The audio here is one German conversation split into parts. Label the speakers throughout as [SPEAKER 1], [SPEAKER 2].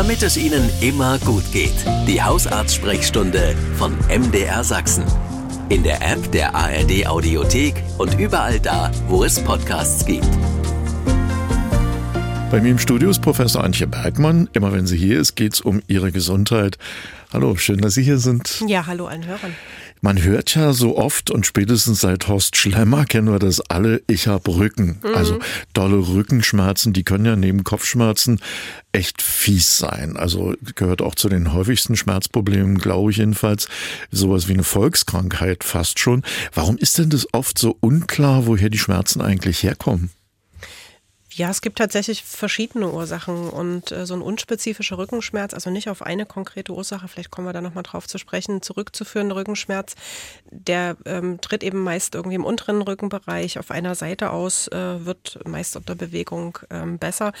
[SPEAKER 1] damit es Ihnen immer gut geht. Die Hausarzt-Sprechstunde von MDR Sachsen. In der App der ARD Audiothek und überall da, wo es Podcasts gibt.
[SPEAKER 2] Bei mir im Studio ist Professor Antje Bergmann. Immer wenn sie hier ist, geht es um ihre Gesundheit. Hallo, schön, dass Sie hier sind.
[SPEAKER 3] Ja, hallo allen Hörern.
[SPEAKER 2] Man hört ja so oft und spätestens seit Horst Schlemmer kennen wir das alle, ich habe Rücken. Mhm. Also dolle Rückenschmerzen, die können ja neben Kopfschmerzen echt fies sein. Also gehört auch zu den häufigsten Schmerzproblemen, glaube ich jedenfalls, sowas wie eine Volkskrankheit fast schon. Warum ist denn das oft so unklar, woher die Schmerzen eigentlich herkommen?
[SPEAKER 3] Ja, es gibt tatsächlich verschiedene Ursachen und äh, so ein unspezifischer Rückenschmerz, also nicht auf eine konkrete Ursache, vielleicht kommen wir da nochmal drauf zu sprechen, zurückzuführen, Rückenschmerz, der ähm, tritt eben meist irgendwie im unteren Rückenbereich auf einer Seite aus, äh, wird meist unter Bewegung ähm, besser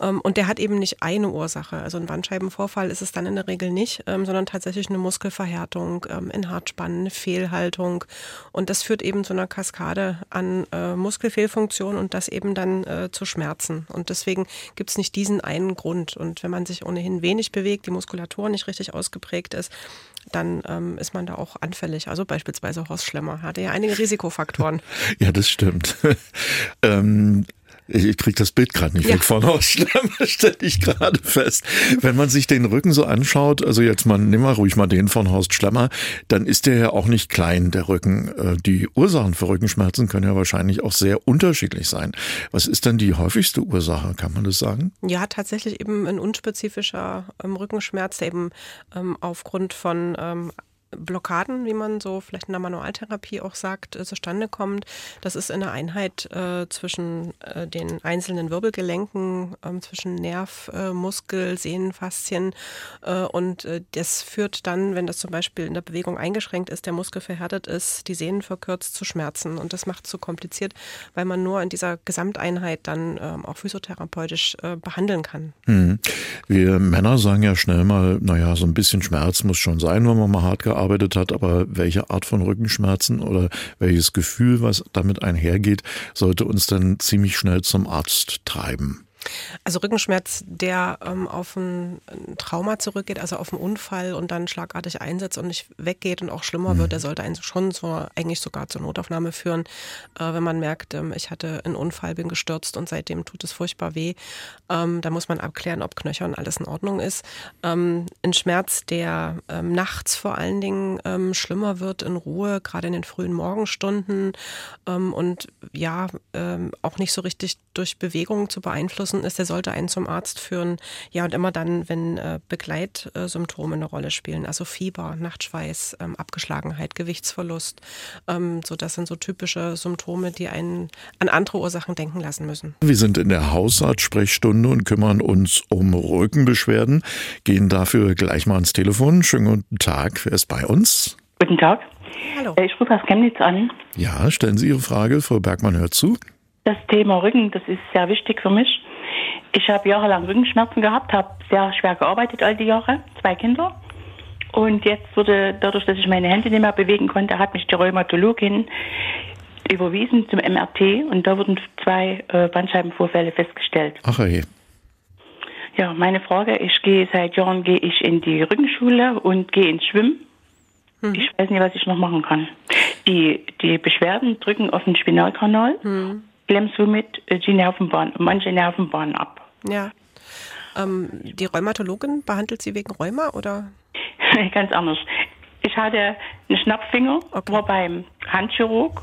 [SPEAKER 3] ähm, und der hat eben nicht eine Ursache. Also ein Bandscheibenvorfall ist es dann in der Regel nicht, ähm, sondern tatsächlich eine Muskelverhärtung, ähm, in Hartspannen, Fehlhaltung und das führt eben zu einer Kaskade an äh, Muskelfehlfunktion und das eben dann äh, zu Schmerzen. Und deswegen gibt es nicht diesen einen Grund. Und wenn man sich ohnehin wenig bewegt, die Muskulatur nicht richtig ausgeprägt ist, dann ähm, ist man da auch anfällig. Also beispielsweise Horst Schlemmer hatte ja einige Risikofaktoren.
[SPEAKER 2] ja, das stimmt. ähm, ich kriege das Bild gerade nicht ja. weg von Ausschlemmer, stelle ich gerade fest. Wenn man sich den Rücken so anschaut, also jetzt mal, nimm mal ruhig mal den von Horst Schlemmer, dann ist der ja auch nicht klein, der Rücken. Äh, die Ursachen für Rückenschmerzen können ja wahrscheinlich auch sehr unterschiedlich sein. Was ist denn die häufigste Ursache, kann man das sagen?
[SPEAKER 3] Ja, tatsächlich eben ein unspezifischer ähm, Rückenschmerz, der eben ähm, aufgrund von ähm, Blockaden, wie man so vielleicht in der Manualtherapie auch sagt, äh, zustande kommt. Das ist in der Einheit äh, zwischen äh, den einzelnen Wirbelgelenken, äh, zwischen Nerv, äh, Muskel, Sehnen, Faszien. Äh, und das führt dann, wenn das zum Beispiel in der Bewegung eingeschränkt ist, der Muskel verhärtet ist, die Sehnen verkürzt zu Schmerzen. Und das macht es so kompliziert, weil man nur in dieser Gesamteinheit dann ähm, auch physiotherapeutisch behandeln kann.
[SPEAKER 2] Hm. Wir Männer sagen ja schnell mal, naja, so ein bisschen Schmerz muss schon sein, wenn man mal hart gearbeitet gearbeitet hat, aber welche Art von Rückenschmerzen oder welches Gefühl, was damit einhergeht, sollte uns dann ziemlich schnell zum Arzt treiben.
[SPEAKER 3] Also Rückenschmerz, der ähm, auf ein, Trauma zurückgeht, also auf einen Unfall und dann schlagartig einsetzt und nicht weggeht und auch schlimmer mhm. wird, der sollte einen schon so eigentlich sogar zur Notaufnahme führen, äh, wenn man merkt, ähm, ich hatte einen Unfall, bin gestürzt und seitdem tut es furchtbar weh. Ähm, da muss man abklären, ob Knöchel und alles in Ordnung ist. Ähm, ein Schmerz, der ähm, nachts vor allen Dingen ähm, schlimmer wird in Ruhe, gerade in den frühen Morgenstunden und ja, auch nicht so richtig durch Bewegung zu beeinflussen draußen ist, der sollte einen zum Arzt führen. Ja, und immer dann, wenn äh, Begleitsymptome eine Rolle spielen, also Fieber, Nachtschweiß, ähm, Abgeschlagenheit, Gewichtsverlust. Ähm, so, das sind so typische Symptome, die einen an andere Ursachen denken lassen müssen.
[SPEAKER 2] Wir sind in der Hausarzt-Sprechstunde und kümmern uns um Rückenbeschwerden, gehen dafür gleich mal ans Telefon. Schönen guten Tag, wer ist bei uns?
[SPEAKER 4] Guten Tag.
[SPEAKER 3] Hallo.
[SPEAKER 4] Äh, ich rufe aus Chemnitz an.
[SPEAKER 2] Ja, stellen Sie Ihre Frage. Frau Bergmann hört zu.
[SPEAKER 4] Das Thema Rücken, das ist sehr wichtig für mich. Ich habe jahrelang Rückenschmerzen gehabt, habe sehr schwer gearbeitet all die Jahre, zwei Kinder. Und jetzt wurde, dadurch, dass ich meine Hände nicht mehr bewegen konnte, hat mich die Rheumatologin überwiesen zum MRT und da wurden zwei äh, Bandscheibenvorfälle festgestellt.
[SPEAKER 2] Ach hey.
[SPEAKER 4] Ja, meine Frage, ich gehe seit Jahren gehe ich in die Rückenschule und gehe ins Schwimmen. Hm. Ich weiß nicht, was ich noch machen kann. Die, die Beschwerden drücken auf den Spinalkanal, hm. Klemmen somit die Nervenbahn, manche Nervenbahnen ab.
[SPEAKER 3] Ja. Ähm, die Rheumatologin behandelt Sie wegen Rheuma oder?
[SPEAKER 4] Ganz anders. Ich hatte einen Schnappfinger, okay. war beim Handchirurg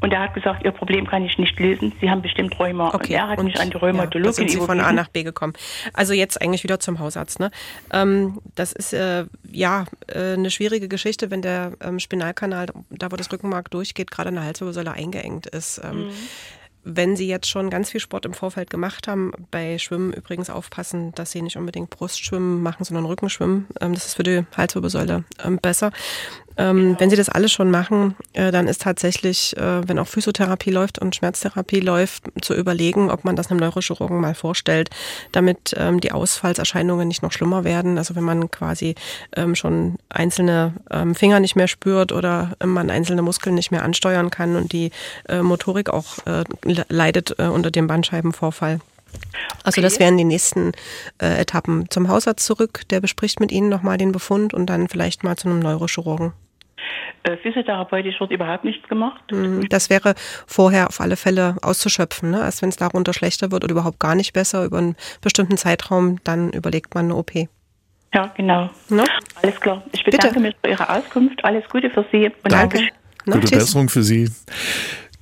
[SPEAKER 4] und er hat gesagt, Ihr Problem kann ich nicht lösen. Sie haben bestimmt Rheuma.
[SPEAKER 3] Okay. Und
[SPEAKER 4] er hat
[SPEAKER 3] und,
[SPEAKER 4] mich an die Rheumatologin ja,
[SPEAKER 3] sind Sie von A nach B gekommen. Also jetzt eigentlich wieder zum Hausarzt. Ne? Ähm, das ist äh, ja äh, eine schwierige Geschichte, wenn der ähm, Spinalkanal, da wo das Rückenmark durchgeht, gerade in der Halswirbelsäule eingeengt ist. Ähm, mhm wenn Sie jetzt schon ganz viel Sport im Vorfeld gemacht haben, bei Schwimmen übrigens aufpassen, dass Sie nicht unbedingt Brustschwimmen machen, sondern Rückenschwimmen. Ähm, das ist für die Halswirbelsäule ähm, besser. Ähm, wenn Sie das alles schon machen, äh, dann ist tatsächlich, äh, wenn auch Physiotherapie läuft und Schmerztherapie läuft, zu überlegen, ob man das einem Neurochirurgen mal vorstellt, damit ähm, die Ausfallserscheinungen nicht noch schlimmer werden. Also wenn man quasi ähm, schon einzelne ähm, Finger nicht mehr spürt oder man einzelne Muskeln nicht mehr ansteuern kann und die äh, Motorik auch äh, leidet äh, unter dem Bandscheibenvorfall Also das wären die nächsten äh, Etappen zum Hausarzt zurück. Der bespricht mit Ihnen nochmal den Befund und dann vielleicht mal zu einem Neurochirurgen.
[SPEAKER 4] Äh, physiotherapeutisch wird überhaupt nichts gemacht.
[SPEAKER 3] Mhm. Das wäre vorher auf alle Fälle auszuschöpfen. Ne? Erst wenn es darunter schlechter wird oder überhaupt gar nicht besser über einen bestimmten Zeitraum, dann überlegt man eine OP.
[SPEAKER 4] Ja, genau. No? Alles klar. Ich bedanke Bitte. mich für Ihre Auskunft. Alles Gute für Sie.
[SPEAKER 2] Und Danke. Gute Besserung für Sie.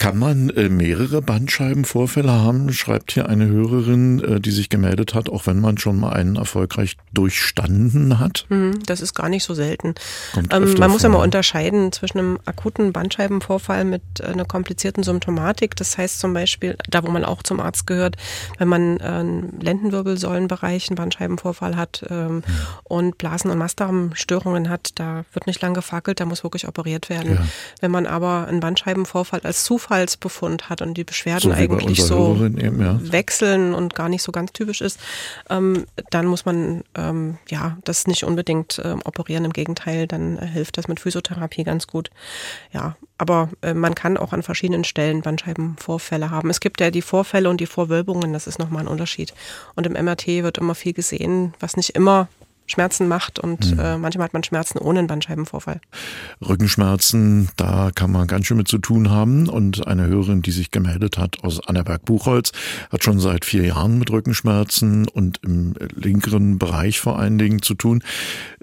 [SPEAKER 2] Kann man äh, mehrere Bandscheibenvorfälle haben, schreibt hier eine Hörerin, äh, die sich gemeldet hat, auch wenn man schon mal einen erfolgreich durchstanden hat?
[SPEAKER 3] Hm, das ist gar nicht so selten. Ähm, man muss ja mal unterscheiden zwischen einem akuten Bandscheibenvorfall mit äh, einer komplizierten Symptomatik. Das heißt zum Beispiel, da wo man auch zum Arzt gehört, wenn man einen Lendenwirbelsäulenbereich, einen Bandscheibenvorfall hat ähm, hm. und Blasen- und Mastdarmstörungen hat, da wird nicht lang gefackelt, da muss wirklich operiert werden. Ja. Wenn man aber einen Bandscheibenvorfall als Zufall Zufallsbefund hat und die Beschwerden so eigentlich so eben, ja. wechseln und gar nicht so ganz typisch ist, ähm, dann muss man ähm, ja das nicht unbedingt ähm, operieren. Im Gegenteil, dann äh, hilft das mit Physiotherapie ganz gut. Ja, aber äh, man kann auch an verschiedenen Stellen Bandscheibenvorfälle haben. Es gibt ja die Vorfälle und die Vorwölbungen, das ist nochmal ein Unterschied. Und im MRT wird immer viel gesehen, was nicht immer Schmerzen macht und mhm. äh, manchmal hat man Schmerzen ohne einen Bandscheibenvorfall.
[SPEAKER 2] Rückenschmerzen, da kann man ganz schön mit zu tun haben und eine Hörerin, die sich gemeldet hat aus Annaberg-Buchholz, hat schon seit vier Jahren mit Rückenschmerzen und im linkeren Bereich vor allen Dingen zu tun.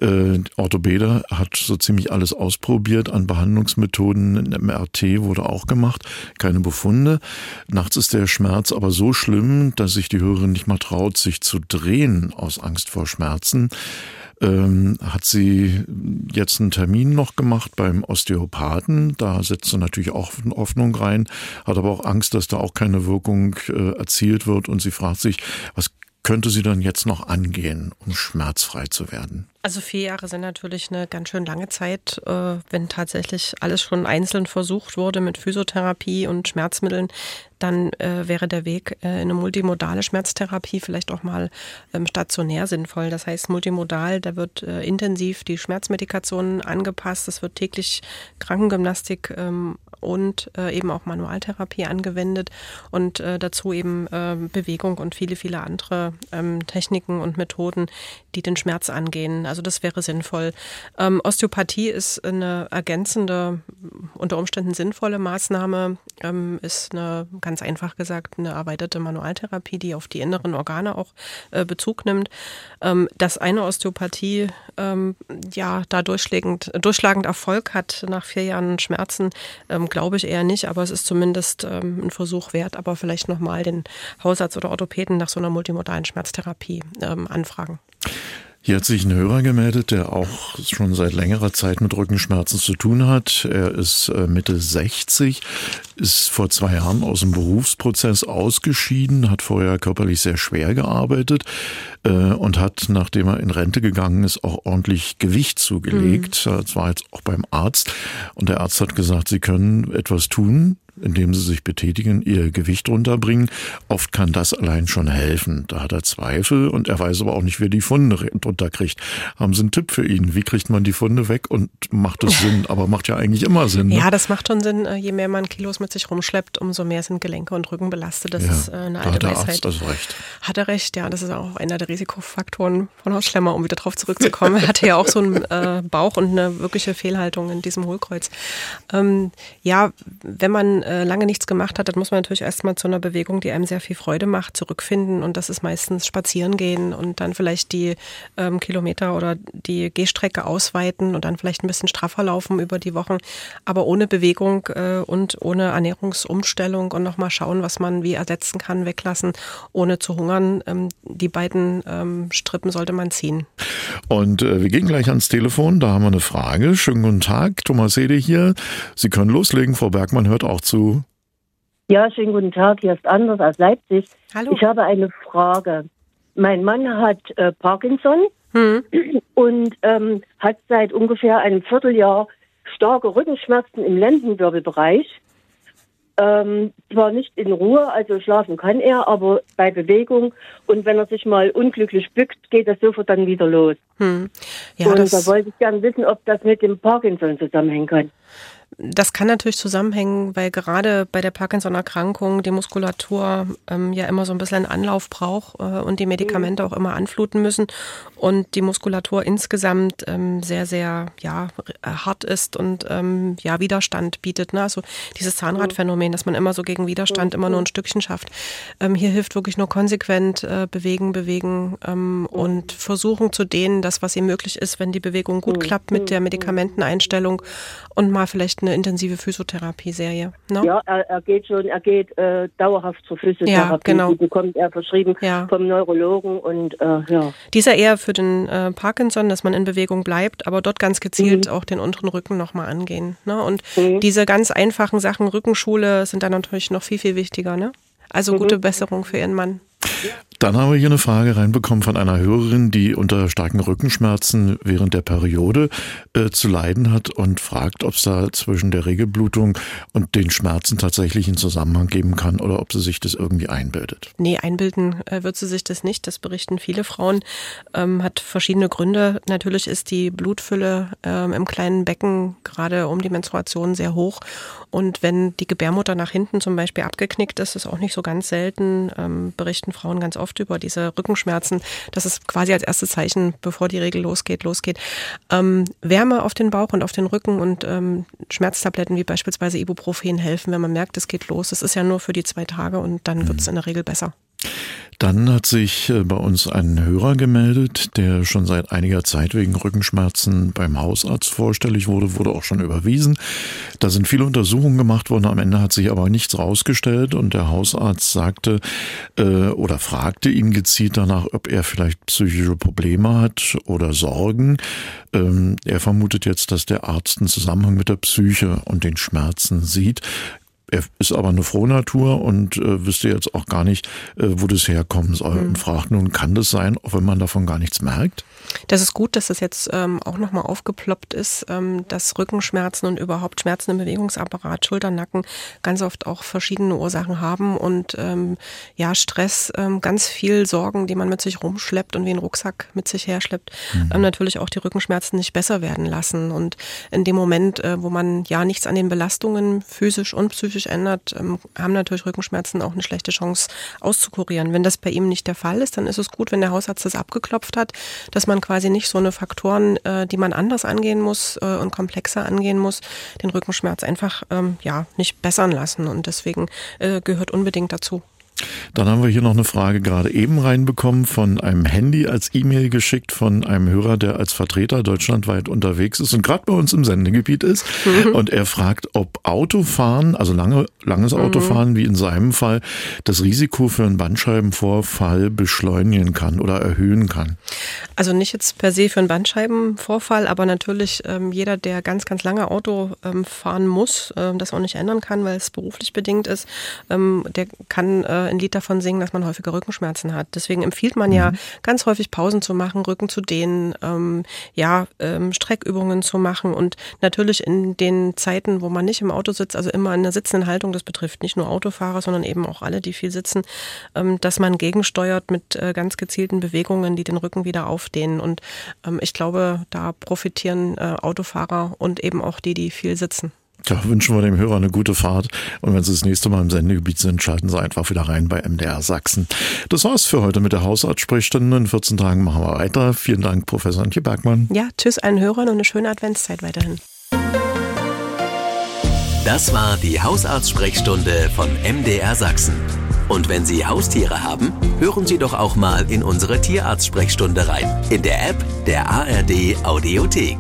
[SPEAKER 2] Äh, Orthopäde hat so ziemlich alles ausprobiert an Behandlungsmethoden. Ein MRT wurde auch gemacht, keine Befunde. Nachts ist der Schmerz aber so schlimm, dass sich die Hörerin nicht mal traut, sich zu drehen aus Angst vor Schmerzen ähm, hat sie jetzt einen Termin noch gemacht beim Osteopathen. Da setzt sie natürlich auch Hoffnung rein, hat aber auch Angst, dass da auch keine Wirkung äh, erzielt wird und sie fragt sich, was könnte sie dann jetzt noch angehen, um schmerzfrei zu werden?
[SPEAKER 3] Also vier Jahre sind natürlich eine ganz schön lange Zeit, äh, wenn tatsächlich alles schon einzeln versucht wurde mit Physiotherapie und Schmerzmitteln, dann äh, wäre der Weg äh, in eine multimodale Schmerztherapie vielleicht auch mal ähm, stationär sinnvoll. Das heißt multimodal, da wird intensiv die Schmerzmedikation angepasst, es wird täglich Krankengymnastik ähm, und eben auch Manualtherapie angewendet und dazu eben Bewegung und viele, viele andere ähm, Techniken und Methoden, die den Schmerz angehen. Also das wäre sinnvoll. Ähm, Osteopathie ist eine ergänzende, unter Umständen sinnvolle Maßnahme, ähm, ist eine, ganz einfach gesagt, eine erweiterte Manualtherapie, die auf die inneren Organe auch äh, Bezug nimmt. Ähm, dass eine Osteopathie ähm, ja da durchschlagend, durchschlagend Erfolg hat nach vier Jahren Schmerzen, ähm, glaube ich eher nicht, aber es ist zumindest ähm, ein Versuch wert, aber vielleicht nochmal den Hausarzt oder Orthopäden nach so einer multimodalen Schmerztherapie anfragen.
[SPEAKER 2] Hier hat sich ein Hörer gemeldet, der auch schon seit längerer Zeit mit Rückenschmerzen zu tun hat. Er ist äh, Mitte 60, ist vor zwei Jahren aus dem Berufsprozess ausgeschieden, hat vorher körperlich sehr schwer gearbeitet äh, und hat, nachdem er in Rente gegangen ist, auch ordentlich Gewicht zugelegt. Mhm. Das war jetzt auch beim Arzt. Und der Arzt hat gesagt, Sie können etwas tun, indem sie sich betätigen, ihr Gewicht runterbringen. Oft kann das allein schon helfen. Da hat er Zweifel und er weiß aber auch nicht, wer die Funde drunter kriegt. Haben Sie einen Tipp für ihn? Wie kriegt man die Funde weg und macht es Sinn? Aber macht ja eigentlich immer Sinn. Ne?
[SPEAKER 3] Ja, das macht schon Sinn. Äh, je mehr man Kilos mit sich rumschleppt, umso mehr sind Gelenke und Rücken belastet. Das ja, ist äh, eine alte hat der Weisheit. Arzt also recht. Hat er recht, ja. Das ist auch einer der Risikofaktoren von Hausschlemmer, um wieder drauf zurückzukommen. er hatte ja auch so einen äh, Bauch und eine wirkliche Fehlhaltung in diesem Hohlkreuz. Ähm, ja, wenn man äh, lange nichts gemacht hat, dann muss man natürlich erstmal zu einer Bewegung, die einem sehr viel Freude macht, zurückfinden. Und das ist meistens spazieren gehen und dann vielleicht die ähm, Kilometer oder die Gehstrecke ausweiten und dann vielleicht ein bisschen straffer laufen über die Wochen. Aber ohne Bewegung äh, und ohne Ernährungsumstellung und nochmal schauen, was man wie ersetzen kann, weglassen, ohne zu hungern. Ähm, die beiden ähm, Strippen sollte man ziehen.
[SPEAKER 2] Und äh, wir gehen gleich ans Telefon. Da haben wir eine Frage. Schönen guten Tag. Thomas Hede hier. Sie können loslegen. Frau Bergmann hört auch zu.
[SPEAKER 5] Ja, schönen guten Tag. Hier ist Anders aus Leipzig. Hallo. Ich habe eine Frage. Mein Mann hat äh, Parkinson hm. und ähm, hat seit ungefähr einem Vierteljahr starke Rückenschmerzen im Lendenwirbelbereich. Ähm, zwar nicht in Ruhe, also schlafen kann er, aber bei Bewegung und wenn er sich mal unglücklich bückt, geht das sofort dann wieder los. Hm. Ja, und da wollte ich gerne wissen, ob das mit dem Parkinson zusammenhängen kann.
[SPEAKER 3] Das kann natürlich zusammenhängen, weil gerade bei der Parkinson-Erkrankung die Muskulatur ähm, ja immer so ein bisschen Anlauf braucht äh, und die Medikamente auch immer anfluten müssen und die Muskulatur insgesamt ähm, sehr, sehr ja, hart ist und ähm, ja, Widerstand bietet. Ne? Also dieses Zahnradphänomen, dass man immer so gegen Widerstand immer nur ein Stückchen schafft. Ähm, hier hilft wirklich nur konsequent äh, bewegen, bewegen ähm, und versuchen zu dehnen, das, was ihm möglich ist, wenn die Bewegung gut klappt mit der Medikamenteneinstellung und mal vielleicht eine intensive Physiotherapie-Serie.
[SPEAKER 5] Ne? Ja, er, er, geht schon, er geht äh, dauerhaft zur Physiotherapie. Ja, genau. Die bekommt er verschrieben ja. vom Neurologen und äh, ja.
[SPEAKER 3] Dieser eher für den äh, Parkinson, dass man in Bewegung bleibt, aber dort ganz gezielt mhm. auch den unteren Rücken nochmal angehen. Ne? Und mhm. diese ganz einfachen Sachen, Rückenschule, sind dann natürlich noch viel, viel wichtiger. Ne? Also mhm. gute Besserung für Ihren Mann.
[SPEAKER 2] Dann haben wir hier eine Frage reinbekommen von einer Hörerin, die unter starken Rückenschmerzen während der Periode äh, zu leiden hat und fragt, ob es da zwischen der Regelblutung und den Schmerzen tatsächlich einen Zusammenhang geben kann oder ob sie sich das irgendwie einbildet.
[SPEAKER 3] Nee, einbilden äh, wird sie sich das nicht. Das berichten viele Frauen. Ähm, hat verschiedene Gründe. Natürlich ist die Blutfülle ähm, im kleinen Becken gerade um die Menstruation sehr hoch. Und wenn die Gebärmutter nach hinten zum Beispiel abgeknickt ist, ist auch nicht so ganz selten, ähm, berichten Frauen ganz oft über diese Rückenschmerzen. Das ist quasi als erstes Zeichen, bevor die Regel losgeht, losgeht. Ähm, Wärme auf den Bauch und auf den Rücken und ähm, Schmerztabletten wie beispielsweise Ibuprofen helfen, wenn man merkt, es geht los. Es ist ja nur für die zwei Tage und dann wird es mhm. in der Regel besser.
[SPEAKER 2] Dann hat sich äh, bei uns ein Hörer gemeldet, der schon seit einiger Zeit wegen Rückenschmerzen beim Hausarzt vorstellig wurde, wurde auch schon überwiesen. Da sind viele Untersuchungen gemacht worden, am Ende hat sich aber nichts rausgestellt und der Hausarzt sagte äh, oder fragte ihn gezielt danach, ob er vielleicht psychische Probleme hat oder Sorgen. Ähm, er vermutet jetzt, dass der Arzt einen Zusammenhang mit der Psyche und den Schmerzen sieht. Er ist aber eine Frohnatur und äh, wüsste jetzt auch gar nicht, äh, wo das herkommen soll mhm. und fragt nun, kann das sein, auch wenn man davon gar nichts merkt?
[SPEAKER 3] Das ist gut, dass das jetzt ähm, auch nochmal aufgeploppt ist, ähm, dass Rückenschmerzen und überhaupt Schmerzen im Bewegungsapparat, Schulter, Nacken ganz oft auch verschiedene Ursachen haben und ähm, ja, Stress, ähm, ganz viel Sorgen, die man mit sich rumschleppt und wie ein Rucksack mit sich herschleppt, mhm. ähm, natürlich auch die Rückenschmerzen nicht besser werden lassen. Und in dem Moment, äh, wo man ja nichts an den Belastungen physisch und psychisch ändert, ähm, haben natürlich Rückenschmerzen auch eine schlechte Chance auszukurieren. Wenn das bei ihm nicht der Fall ist, dann ist es gut, wenn der Hausarzt das abgeklopft hat, dass man quasi nicht so eine Faktoren, äh, die man anders angehen muss äh, und komplexer angehen muss, den Rückenschmerz einfach ähm, ja nicht bessern lassen. Und deswegen äh, gehört unbedingt dazu.
[SPEAKER 2] Dann haben wir hier noch eine Frage gerade eben reinbekommen von einem Handy als E-Mail geschickt von einem Hörer, der als Vertreter deutschlandweit unterwegs ist und gerade bei uns im Sendegebiet ist. Und er fragt, ob Autofahren, also lange, langes mhm. Autofahren wie in seinem Fall, das Risiko für einen Bandscheibenvorfall beschleunigen kann oder erhöhen kann.
[SPEAKER 3] Also nicht jetzt per se für einen Bandscheibenvorfall, aber natürlich ähm, jeder, der ganz, ganz lange Auto ähm, fahren muss, ähm, das auch nicht ändern kann, weil es beruflich bedingt ist, ähm, der kann äh, ein Lied davon singen, dass man häufiger Rückenschmerzen hat. Deswegen empfiehlt man mhm. ja ganz häufig Pausen zu machen, Rücken zu dehnen, ähm, ja, ähm, Streckübungen zu machen und natürlich in den Zeiten, wo man nicht im Auto sitzt, also immer in der sitzenden Haltung, das betrifft nicht nur Autofahrer, sondern eben auch alle, die viel sitzen, ähm, dass man gegensteuert mit äh, ganz gezielten Bewegungen, die den Rücken wieder aufdehnen. Und ähm, ich glaube, da profitieren äh, Autofahrer und eben auch die, die viel sitzen.
[SPEAKER 2] Da wünschen wir dem Hörer eine gute Fahrt. Und wenn Sie das nächste Mal im Sendegebiet sind, schalten Sie einfach wieder rein bei MDR Sachsen. Das war's für heute mit der Hausarzt-Sprechstunde. In 14 Tagen machen wir weiter. Vielen Dank, Professor Antje Bergmann.
[SPEAKER 3] Ja, tschüss allen Hörern und eine schöne Adventszeit weiterhin.
[SPEAKER 1] Das war die Hausarzt-Sprechstunde von MDR Sachsen. Und wenn Sie Haustiere haben, hören Sie doch auch mal in unsere Tierarzt-Sprechstunde rein. In der App der ARD Audiothek.